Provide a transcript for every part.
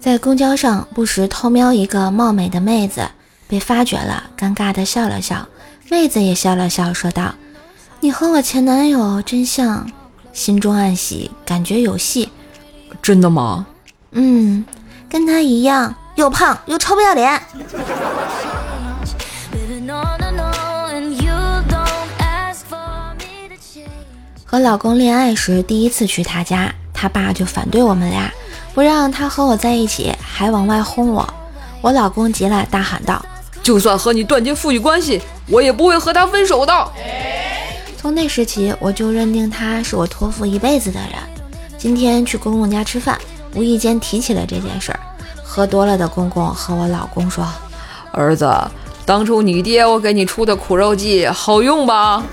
在公交上不时偷瞄一个貌美的妹子，被发觉了，尴尬的笑了笑。妹子也笑了笑，说道：“你和我前男友真像。”心中暗喜，感觉有戏。真的吗？嗯，跟他一样，又胖又臭不要脸。和老公恋爱时，第一次去他家，他爸就反对我们俩，不让他和我在一起，还往外轰我。我老公急了，大喊道：“就算和你断绝父女关系，我也不会和他分手的。”从那时起，我就认定他是我托付一辈子的人。今天去公公家吃饭，无意间提起了这件事儿。喝多了的公公和我老公说：“儿子，当初你爹我给你出的苦肉计好用吧？”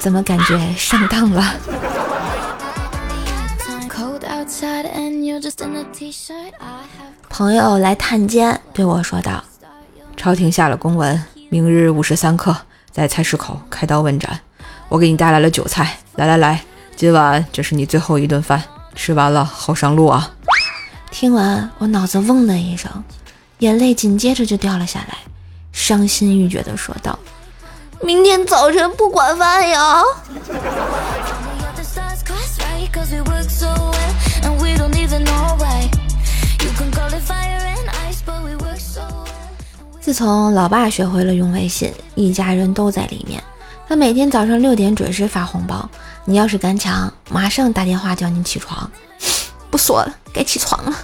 怎么感觉上当了？朋友来探监，对我说道：“朝廷下了公文，明日午时三刻在菜市口开刀问斩。我给你带来了酒菜，来来来，今晚这是你最后一顿饭，吃完了好上路啊！”听完，我脑子嗡的一声，眼泪紧接着就掉了下来，伤心欲绝的说道。明天早晨不管饭呀！自从老爸学会了用微信，一家人都在里面。他每天早上六点准时发红包，你要是敢抢，马上打电话叫你起床。不说了，该起床了。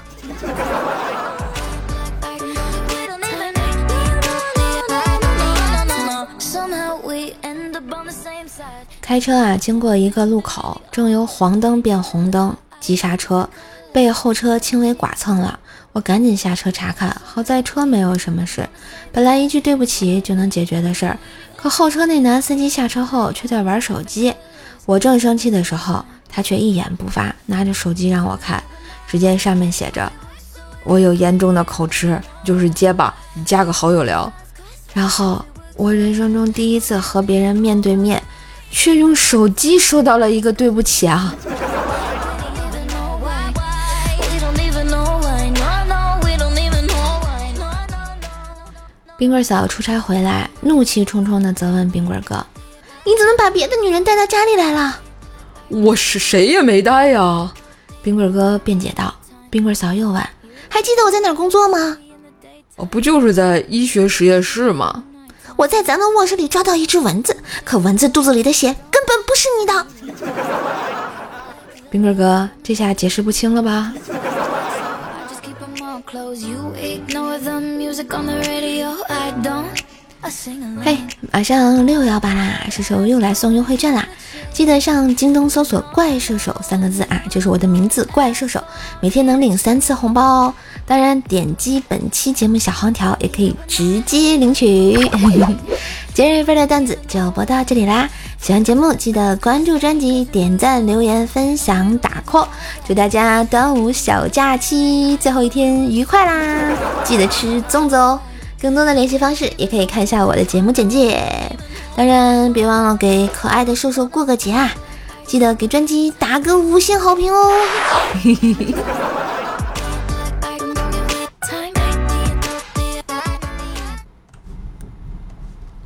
开车啊，经过一个路口，正由黄灯变红灯，急刹车，被后车轻微剐蹭了。我赶紧下车查看，好在车没有什么事。本来一句对不起就能解决的事儿，可后车那男司机下车后却在玩手机。我正生气的时候，他却一言不发，拿着手机让我看。只见上面写着：“我有严重的口吃，就是结巴，你加个好友聊。”然后我人生中第一次和别人面对面。却用手机收到了一个对不起啊！冰棍嫂出差回来，怒气冲冲地责问冰棍哥：“你怎么把别的女人带到家里来了？”“我是谁也没带呀。”冰棍哥辩解道。冰棍嫂又问：“还记得我在哪儿工作吗？”“哦，不就是在医学实验室吗？”我在咱们卧室里抓到一只蚊子，可蚊子肚子里的血根本不是你的。冰棍哥，这下解释不清了吧？嘿，马上六幺八啦，是时候又来送优惠券啦！记得上京东搜索“怪射手”三个字啊，就是我的名字“怪射手”，每天能领三次红包哦。当然，点击本期节目小黄条也可以直接领取。今日份的段子就播到这里啦！喜欢节目记得关注专辑、点赞、留言、分享、打 call。祝大家端午小假期最后一天愉快啦！记得吃粽子哦。更多的联系方式也可以看一下我的节目简介。当然，别忘了给可爱的瘦瘦过个节啊！记得给专辑打个五星好评哦。